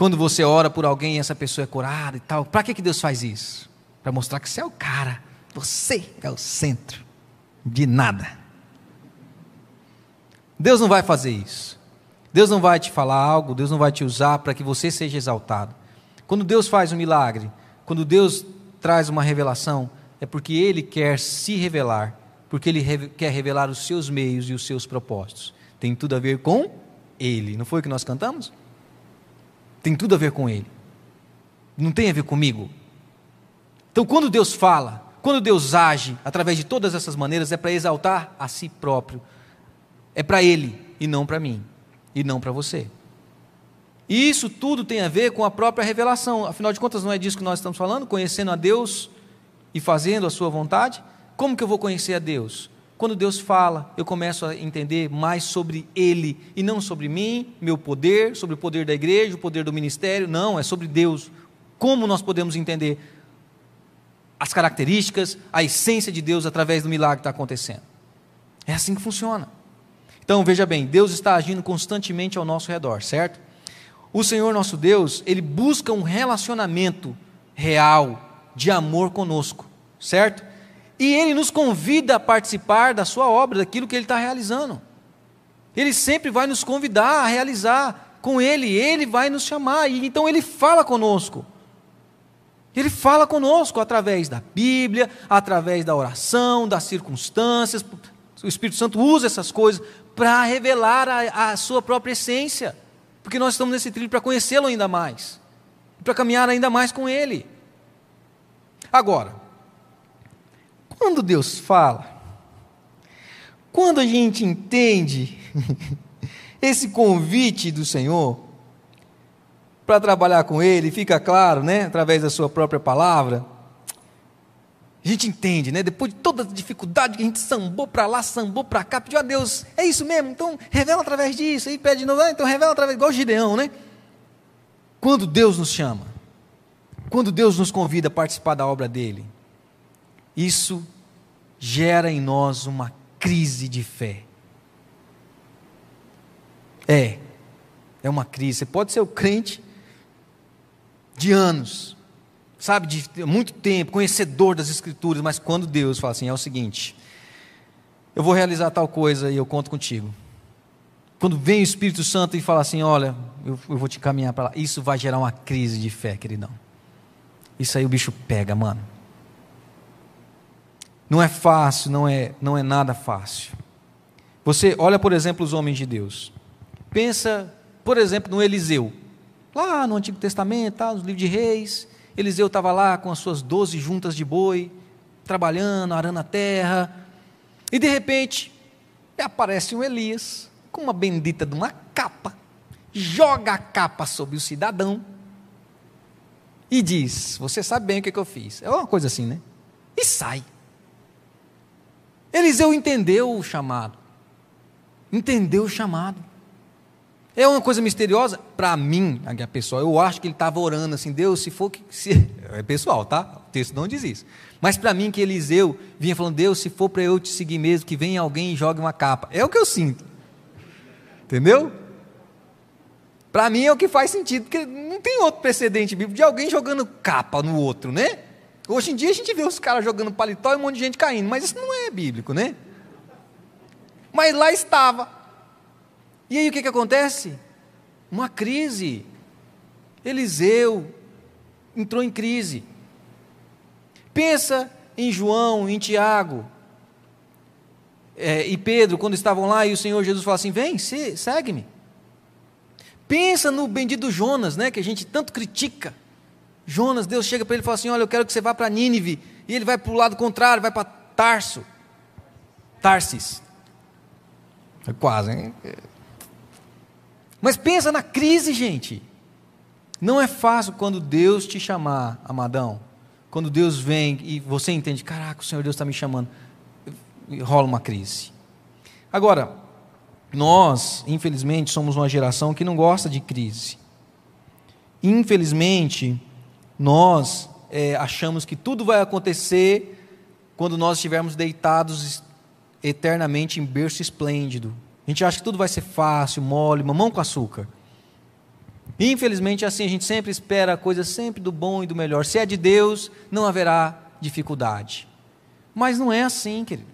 quando você ora por alguém e essa pessoa é curada e tal, para que, que Deus faz isso? Para mostrar que você é o cara, você é o centro de nada. Deus não vai fazer isso. Deus não vai te falar algo, Deus não vai te usar para que você seja exaltado. Quando Deus faz um milagre, quando Deus traz uma revelação, é porque Ele quer se revelar, porque Ele quer revelar os seus meios e os seus propósitos. Tem tudo a ver com Ele. Não foi o que nós cantamos? tem tudo a ver com Ele. Não tem a ver comigo. Então, quando Deus fala, quando Deus age através de todas essas maneiras, é para exaltar a si próprio. É para Ele e não para mim, e não para você. E isso tudo tem a ver com a própria revelação. Afinal de contas, não é disso que nós estamos falando? Conhecendo a Deus e fazendo a Sua vontade? Como que eu vou conhecer a Deus? quando Deus fala, eu começo a entender mais sobre Ele e não sobre mim, meu poder, sobre o poder da igreja, o poder do ministério. Não, é sobre Deus. Como nós podemos entender as características, a essência de Deus através do milagre que está acontecendo? É assim que funciona. Então veja bem, Deus está agindo constantemente ao nosso redor, certo? O Senhor nosso Deus, ele busca um relacionamento real de amor conosco, certo? E ele nos convida a participar da sua obra, daquilo que ele está realizando. Ele sempre vai nos convidar a realizar com ele, ele vai nos chamar, e então ele fala conosco. Ele fala conosco através da Bíblia, através da oração, das circunstâncias. O Espírito Santo usa essas coisas para revelar a, a sua própria essência porque nós estamos nesse trilho para conhecê-lo ainda mais, para caminhar ainda mais com Ele. Agora, quando Deus fala, quando a gente entende esse convite do Senhor para trabalhar com Ele, fica claro, né, através da Sua própria palavra, a gente entende, né? Depois de toda a dificuldade que a gente sambou para lá, sambou para cá, pediu a Deus, é isso mesmo, então revela através disso, aí pede de novo, ah, então revela através, igual Gideão, né? Quando Deus nos chama, quando Deus nos convida a participar da obra dele, isso gera em nós uma crise de fé. É, é uma crise. Você pode ser o crente de anos, sabe, de muito tempo, conhecedor das Escrituras, mas quando Deus fala assim: é o seguinte, eu vou realizar tal coisa e eu conto contigo. Quando vem o Espírito Santo e fala assim: olha, eu, eu vou te caminhar para lá, isso vai gerar uma crise de fé, queridão. Isso aí o bicho pega, mano. Não é fácil, não é, não é nada fácil. Você olha, por exemplo, os homens de Deus. Pensa, por exemplo, no Eliseu. Lá no Antigo Testamento, tá, nos livros de reis. Eliseu estava lá com as suas doze juntas de boi, trabalhando, arando a terra, e de repente aparece um Elias com uma bendita de uma capa, joga a capa sobre o cidadão e diz: Você sabe bem o que, que eu fiz. É uma coisa assim, né? E sai. Eliseu entendeu o chamado, entendeu o chamado. É uma coisa misteriosa para mim, a pessoa. Eu acho que ele estava orando assim, Deus, se for que se... é pessoal, tá? O texto não diz isso. Mas para mim que Eliseu vinha falando, Deus, se for para eu te seguir mesmo, que venha alguém e jogue uma capa. É o que eu sinto. Entendeu? Para mim é o que faz sentido, porque não tem outro precedente bíblico de alguém jogando capa no outro, né? Hoje em dia a gente vê os caras jogando paletó e um monte de gente caindo, mas isso não é bíblico, né? Mas lá estava. E aí o que, que acontece? Uma crise. Eliseu entrou em crise. Pensa em João, em Tiago é, e Pedro, quando estavam lá e o Senhor Jesus fala assim: Vem, segue-me. Pensa no bendito Jonas, né, que a gente tanto critica. Jonas, Deus chega para ele e fala assim: Olha, eu quero que você vá para Nínive. E ele vai para o lado contrário, vai para Tarso. Tarsis. É quase, hein? Mas pensa na crise, gente. Não é fácil quando Deus te chamar, amadão. Quando Deus vem e você entende, caraca, o Senhor Deus está me chamando. Rola uma crise. Agora, nós, infelizmente, somos uma geração que não gosta de crise. Infelizmente, nós é, achamos que tudo vai acontecer quando nós estivermos deitados eternamente em berço esplêndido, a gente acha que tudo vai ser fácil, mole, mamão com açúcar. Infelizmente, assim, a gente sempre espera a coisa sempre do bom e do melhor. Se é de Deus, não haverá dificuldade. Mas não é assim, querido.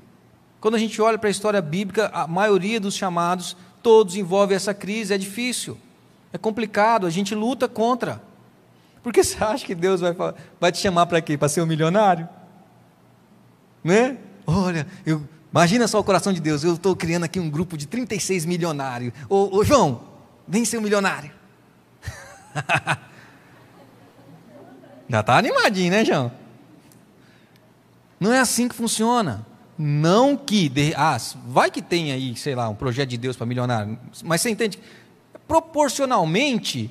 Quando a gente olha para a história bíblica, a maioria dos chamados, todos envolvem essa crise, é difícil, é complicado, a gente luta contra. Por que você acha que Deus vai, vai te chamar para quê? Para ser um milionário? Né? Olha, eu, Imagina só o coração de Deus. Eu estou criando aqui um grupo de 36 milionários. Ô, ô João, vem ser um milionário. Já está animadinho, né, João? Não é assim que funciona. Não que. Ah, vai que tem aí, sei lá, um projeto de Deus para milionário. Mas você entende? Proporcionalmente,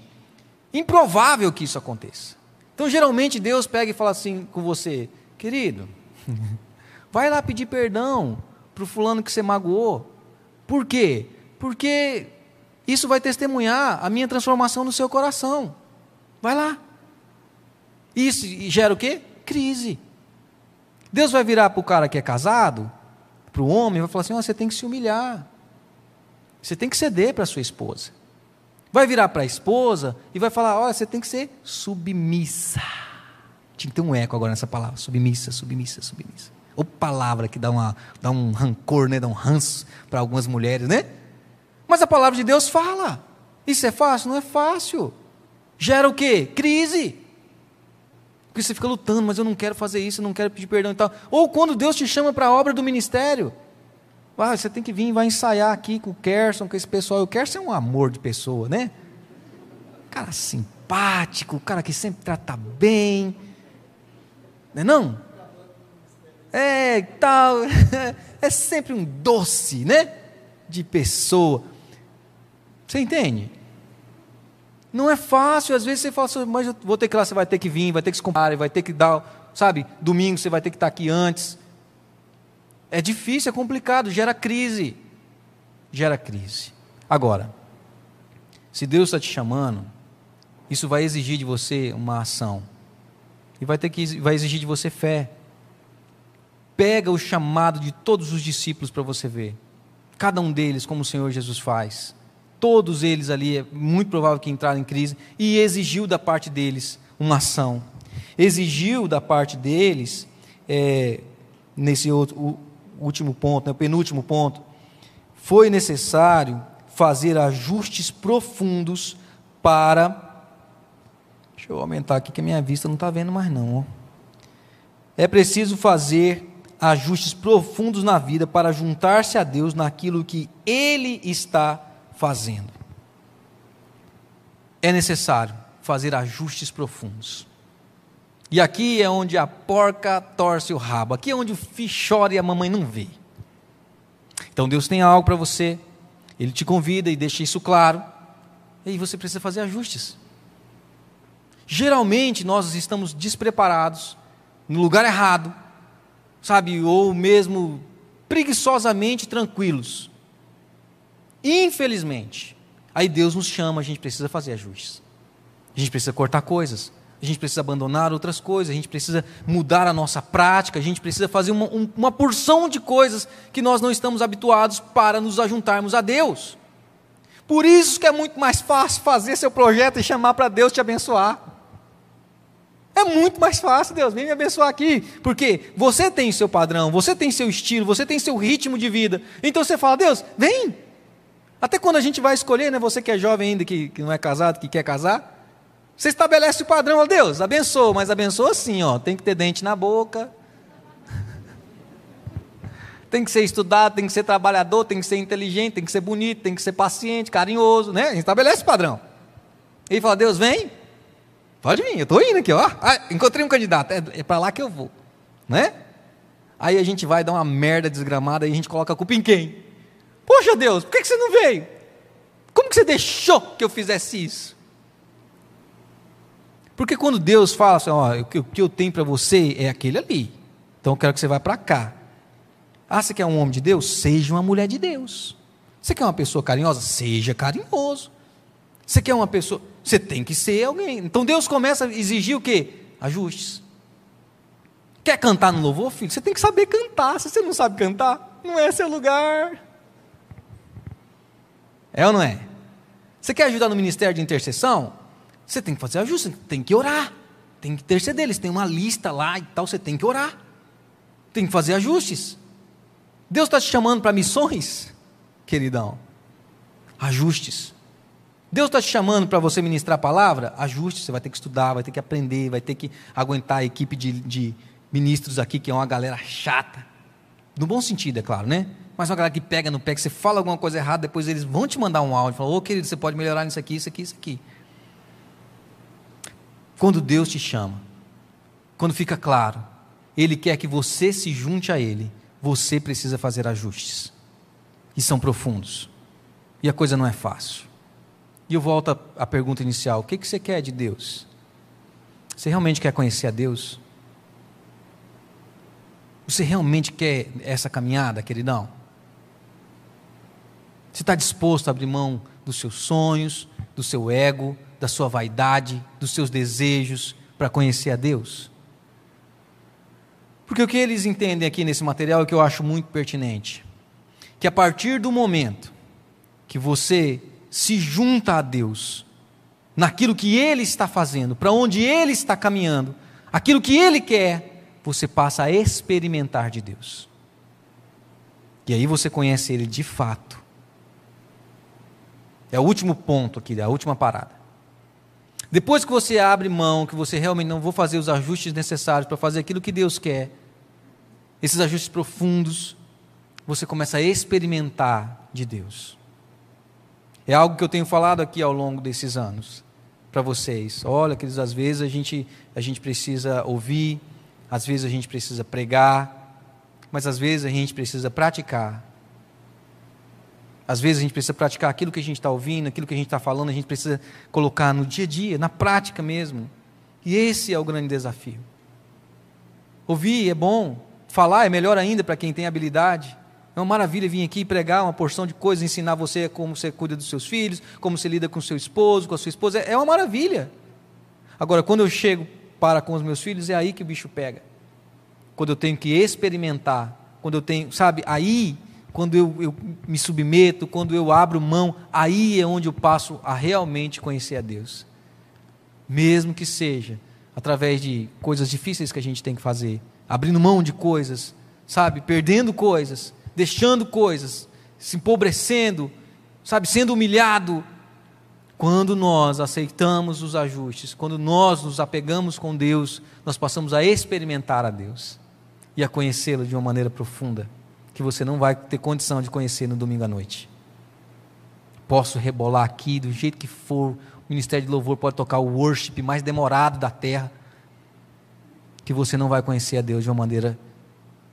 improvável que isso aconteça. Então, geralmente, Deus pega e fala assim com você: querido, vai lá pedir perdão para o fulano que você magoou. Por quê? Porque isso vai testemunhar a minha transformação no seu coração. Vai lá. Isso gera o quê? Crise. Deus vai virar para o cara que é casado, para o homem, vai falar assim: oh, você tem que se humilhar. Você tem que ceder para a sua esposa. Vai virar para a esposa e vai falar: olha, você tem que ser submissa. Tinha que ter um eco agora nessa palavra: submissa, submissa, submissa. Ou palavra que dá, uma, dá um rancor, né? dá um ranço para algumas mulheres, né? Mas a palavra de Deus fala. Isso é fácil? Não é fácil. Gera o quê? Crise. Porque você fica lutando, mas eu não quero fazer isso, eu não quero pedir perdão e tal. Ou quando Deus te chama para a obra do ministério. Ah, você tem que vir, vai ensaiar aqui com o Kerson, com esse pessoal. O Kerson é um amor de pessoa, né? Cara simpático, cara que sempre trata bem. Não é não? É, tal. É sempre um doce, né? De pessoa. Você entende? Não é fácil, às vezes você fala assim, mas eu vou ter que ir lá, você vai ter que vir, vai ter que se comparar, vai ter que dar, sabe, domingo você vai ter que estar aqui antes. É difícil, é complicado, gera crise. Gera crise. Agora, se Deus está te chamando, isso vai exigir de você uma ação. E vai ter que vai exigir de você fé. Pega o chamado de todos os discípulos para você ver. Cada um deles, como o Senhor Jesus faz todos eles ali, é muito provável que entraram em crise, e exigiu da parte deles uma ação. Exigiu da parte deles, é, nesse outro, último ponto, né, o penúltimo ponto, foi necessário fazer ajustes profundos para. Deixa eu aumentar aqui que a minha vista não está vendo mais, não. É preciso fazer ajustes profundos na vida para juntar-se a Deus naquilo que Ele está fazendo. É necessário fazer ajustes profundos. E aqui é onde a porca torce o rabo, aqui é onde o filho chora e a mamãe não vê. Então Deus tem algo para você, Ele te convida e deixa isso claro, e aí você precisa fazer ajustes. Geralmente nós estamos despreparados, no lugar errado, sabe, ou mesmo preguiçosamente tranquilos. Infelizmente, aí Deus nos chama, a gente precisa fazer ajustes. A gente precisa cortar coisas, a gente precisa abandonar outras coisas, a gente precisa mudar a nossa prática, a gente precisa fazer uma, um, uma porção de coisas que nós não estamos habituados para nos ajuntarmos a Deus. Por isso que é muito mais fácil fazer seu projeto e chamar para Deus te abençoar. É muito mais fácil, Deus, vem me abençoar aqui. Porque você tem seu padrão, você tem seu estilo, você tem seu ritmo de vida. Então você fala, Deus, vem, até quando a gente vai escolher, né? Você que é jovem ainda, que, que não é casado, que quer casar, você estabelece o padrão, ó Deus, abençoa, mas abençoa assim, ó, tem que ter dente na boca, tem que ser estudado, tem que ser trabalhador, tem que ser inteligente, tem que ser bonito, tem que ser paciente, carinhoso, né? Estabelece o padrão. E fala, Deus, vem, pode vir, eu estou indo aqui, ó. Ah, encontrei um candidato, é, é para lá que eu vou, né? Aí a gente vai dar uma merda desgramada e a gente coloca a culpa em quem? Poxa Deus, por que você não veio? Como que você deixou que eu fizesse isso? Porque quando Deus fala assim, ó, o que eu tenho para você é aquele ali. Então eu quero que você vá para cá. Ah, você quer um homem de Deus? Seja uma mulher de Deus. Você quer uma pessoa carinhosa? Seja carinhoso. Você quer uma pessoa. Você tem que ser alguém. Então Deus começa a exigir o quê? Ajustes. Quer cantar no louvor, filho? Você tem que saber cantar. Se você não sabe cantar, não é seu lugar. É ou não é? Você quer ajudar no ministério de intercessão? Você tem que fazer ajuste, tem que orar, tem que interceder. Eles têm uma lista lá e tal, você tem que orar, tem que fazer ajustes. Deus está te chamando para missões, queridão. Ajustes. Deus está te chamando para você ministrar a palavra? Ajuste, você vai ter que estudar, vai ter que aprender, vai ter que aguentar a equipe de, de ministros aqui, que é uma galera chata. No bom sentido, é claro, né? mas uma galera que pega no pé, que você fala alguma coisa errada, depois eles vão te mandar um áudio, falam, ô oh, querido, você pode melhorar nisso aqui, isso aqui, isso aqui. Quando Deus te chama, quando fica claro, Ele quer que você se junte a Ele, você precisa fazer ajustes. E são profundos. E a coisa não é fácil. E eu volto à pergunta inicial: o que, que você quer de Deus? Você realmente quer conhecer a Deus? Você realmente quer essa caminhada, queridão? Você está disposto a abrir mão dos seus sonhos, do seu ego, da sua vaidade, dos seus desejos para conhecer a Deus? Porque o que eles entendem aqui nesse material é que eu acho muito pertinente. Que a partir do momento que você se junta a Deus, naquilo que Ele está fazendo, para onde Ele está caminhando, aquilo que Ele quer, você passa a experimentar de Deus. E aí você conhece Ele de fato. É o último ponto aqui, é a última parada. Depois que você abre mão, que você realmente não vou fazer os ajustes necessários para fazer aquilo que Deus quer, esses ajustes profundos, você começa a experimentar de Deus. É algo que eu tenho falado aqui ao longo desses anos para vocês. Olha, que às vezes a gente, a gente precisa ouvir, às vezes a gente precisa pregar, mas às vezes a gente precisa praticar. Às vezes a gente precisa praticar aquilo que a gente está ouvindo, aquilo que a gente está falando, a gente precisa colocar no dia a dia, na prática mesmo. E esse é o grande desafio. Ouvir é bom, falar é melhor ainda para quem tem habilidade. É uma maravilha vir aqui pregar uma porção de coisas, ensinar você como você cuida dos seus filhos, como você lida com seu esposo, com a sua esposa. É uma maravilha. Agora, quando eu chego para com os meus filhos, é aí que o bicho pega. Quando eu tenho que experimentar, quando eu tenho, sabe, aí quando eu, eu, me submeto, quando eu abro mão, aí é onde eu passo a realmente conhecer a Deus. Mesmo que seja através de coisas difíceis que a gente tem que fazer, abrindo mão de coisas, sabe, perdendo coisas, deixando coisas, se empobrecendo, sabe, sendo humilhado. Quando nós aceitamos os ajustes, quando nós nos apegamos com Deus, nós passamos a experimentar a Deus e a conhecê-lo de uma maneira profunda que você não vai ter condição de conhecer no domingo à noite. Posso rebolar aqui do jeito que for, o Ministério de Louvor pode tocar o worship mais demorado da terra, que você não vai conhecer a Deus de uma maneira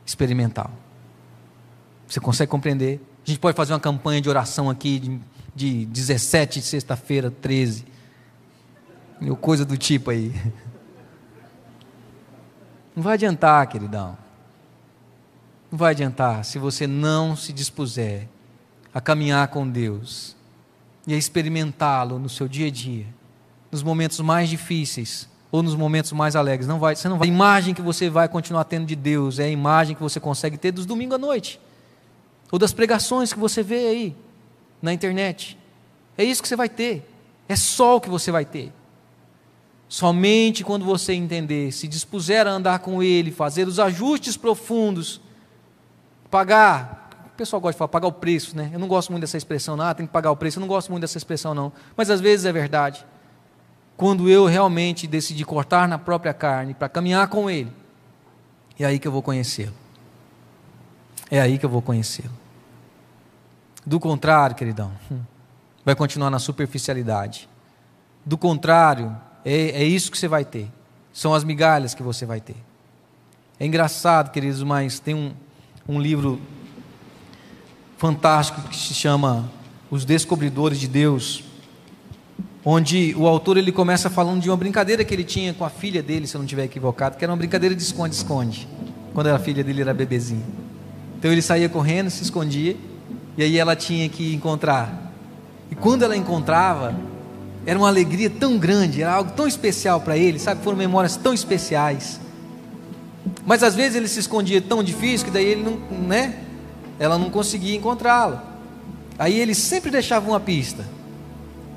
experimental. Você consegue compreender? A gente pode fazer uma campanha de oração aqui de, de 17 de sexta-feira, 13. Ou coisa do tipo aí. Não vai adiantar, queridão. Não vai adiantar se você não se dispuser a caminhar com Deus e a experimentá-lo no seu dia a dia, nos momentos mais difíceis ou nos momentos mais alegres. Não vai, você não vai. A imagem que você vai continuar tendo de Deus é a imagem que você consegue ter dos domingos à noite ou das pregações que você vê aí na internet. É isso que você vai ter. É só o que você vai ter. Somente quando você entender, se dispuser a andar com Ele, fazer os ajustes profundos pagar. O pessoal gosta de falar, pagar o preço, né? Eu não gosto muito dessa expressão, não, ah, tem que pagar o preço. Eu não gosto muito dessa expressão, não. Mas às vezes é verdade. Quando eu realmente decidi cortar na própria carne para caminhar com Ele, é aí que eu vou conhecê-lo. É aí que eu vou conhecê-lo. Do contrário, queridão, vai continuar na superficialidade. Do contrário, é, é isso que você vai ter. São as migalhas que você vai ter. É engraçado, queridos, mas tem um, um livro fantástico que se chama Os Descobridores de Deus, onde o autor ele começa falando de uma brincadeira que ele tinha com a filha dele, se eu não estiver equivocado, que era uma brincadeira de esconde-esconde, quando a filha dele era bebezinha. Então ele saía correndo, se escondia, e aí ela tinha que encontrar. E quando ela encontrava, era uma alegria tão grande, era algo tão especial para ele, sabe? Foram memórias tão especiais. Mas às vezes ele se escondia tão difícil que daí ele não, né? Ela não conseguia encontrá-lo. Aí ele sempre deixava uma pista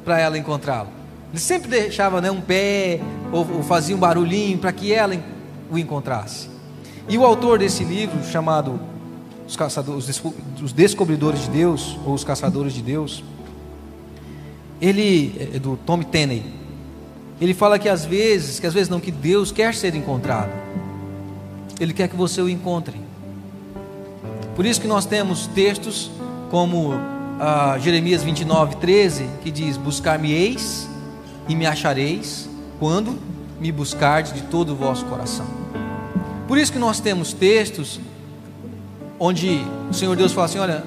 para ela encontrá-lo. Ele sempre deixava né, um pé ou, ou fazia um barulhinho para que ela o encontrasse. E o autor desse livro, chamado Os, Caçadores, Os Descobridores de Deus, ou Os Caçadores de Deus, ele, é, é do Tom Tenney, ele fala que às vezes, que às vezes não, que Deus quer ser encontrado. Ele quer que você o encontre. Por isso que nós temos textos como ah, Jeremias 29, 13, que diz: Buscar-me-eis e me achareis, quando me buscardes de todo o vosso coração. Por isso que nós temos textos onde o Senhor Deus fala assim: Olha,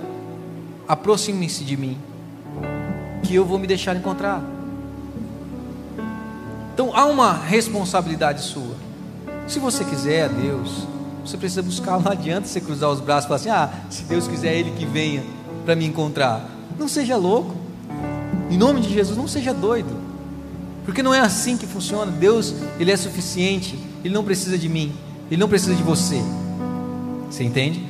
aproxime-se de mim, que eu vou me deixar encontrar. Então há uma responsabilidade sua. Se você quiser Deus, Você precisa buscar, não adianta você cruzar os braços e falar assim: ah, se Deus quiser, Ele que venha para me encontrar. Não seja louco, em nome de Jesus, não seja doido, porque não é assim que funciona. Deus, Ele é suficiente, Ele não precisa de mim, Ele não precisa de você. Você entende?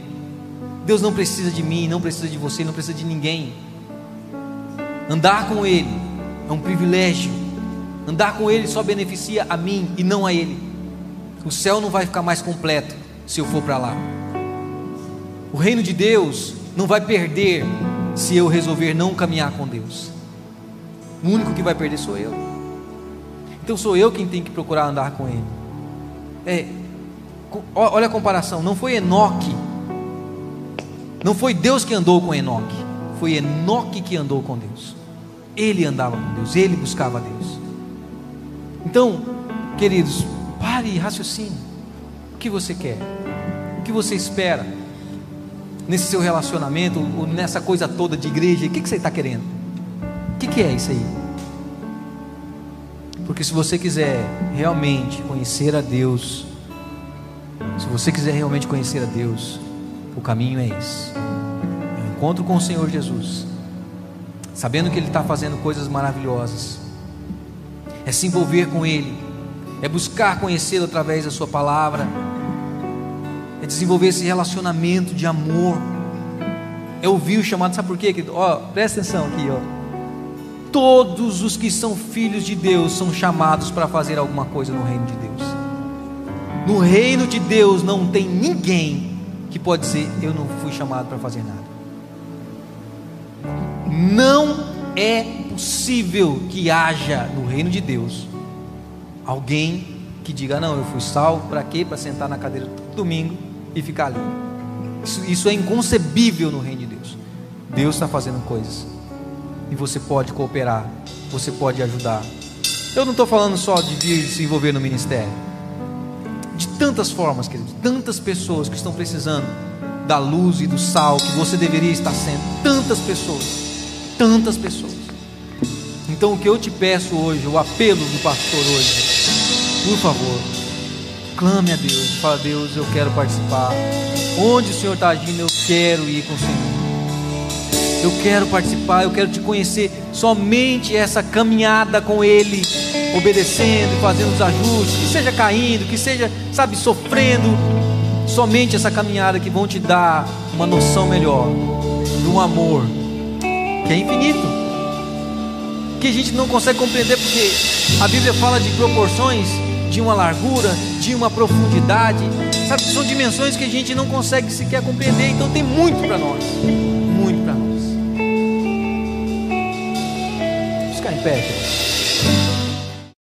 Deus não precisa de mim, não precisa de você, não precisa de ninguém. Andar com Ele é um privilégio. Andar com Ele só beneficia a mim e não a Ele. O céu não vai ficar mais completo se eu for para lá. O reino de Deus não vai perder se eu resolver não caminhar com Deus. O único que vai perder sou eu. Então sou eu quem tem que procurar andar com Ele. É, olha a comparação. Não foi Enoque. Não foi Deus que andou com Enoque. Foi Enoque que andou com Deus. Ele andava com Deus. Ele buscava Deus. Então, queridos, pare e raciocine. O que você quer? O que você espera? Nesse seu relacionamento, nessa coisa toda de igreja, o que, você está querendo? O que é isso aí? Porque se você quiser realmente conhecer a Deus, se você quiser realmente conhecer a Deus, o caminho é esse: o encontro com o Senhor Jesus, sabendo que Ele está fazendo coisas maravilhosas, é se envolver com Ele, é buscar conhecê-lo através da Sua palavra, é desenvolver esse relacionamento de amor, é ouvir o chamado, sabe por quê? Ó, presta atenção aqui, ó. Todos os que são filhos de Deus são chamados para fazer alguma coisa no reino de Deus. No reino de Deus não tem ninguém que pode dizer eu não fui chamado para fazer nada. Não é possível que haja no reino de Deus alguém que diga: Não, eu fui salvo para quê? Para sentar na cadeira domingo e ficar ali. Isso, isso é inconcebível no reino de Deus. Deus está fazendo coisas e você pode cooperar, você pode ajudar. Eu não estou falando só de vir se envolver no ministério, de tantas formas, querido, tantas pessoas que estão precisando da luz e do sal que você deveria estar sendo, tantas pessoas, tantas pessoas. Então o que eu te peço hoje, o apelo do pastor hoje, por favor, clame a Deus. Fala, Deus, eu quero participar. Onde o Senhor está agindo, eu quero ir com o Senhor. Eu quero participar, eu quero te conhecer. Somente essa caminhada com Ele, obedecendo, fazendo os ajustes, que seja caindo, que seja, sabe, sofrendo. Somente essa caminhada que vão te dar uma noção melhor de um amor que é infinito, que a gente não consegue compreender porque a Bíblia fala de proporções de uma largura, de uma profundidade, sabe? São dimensões que a gente não consegue sequer compreender. Então tem muito para nós, muito para ficar em pé.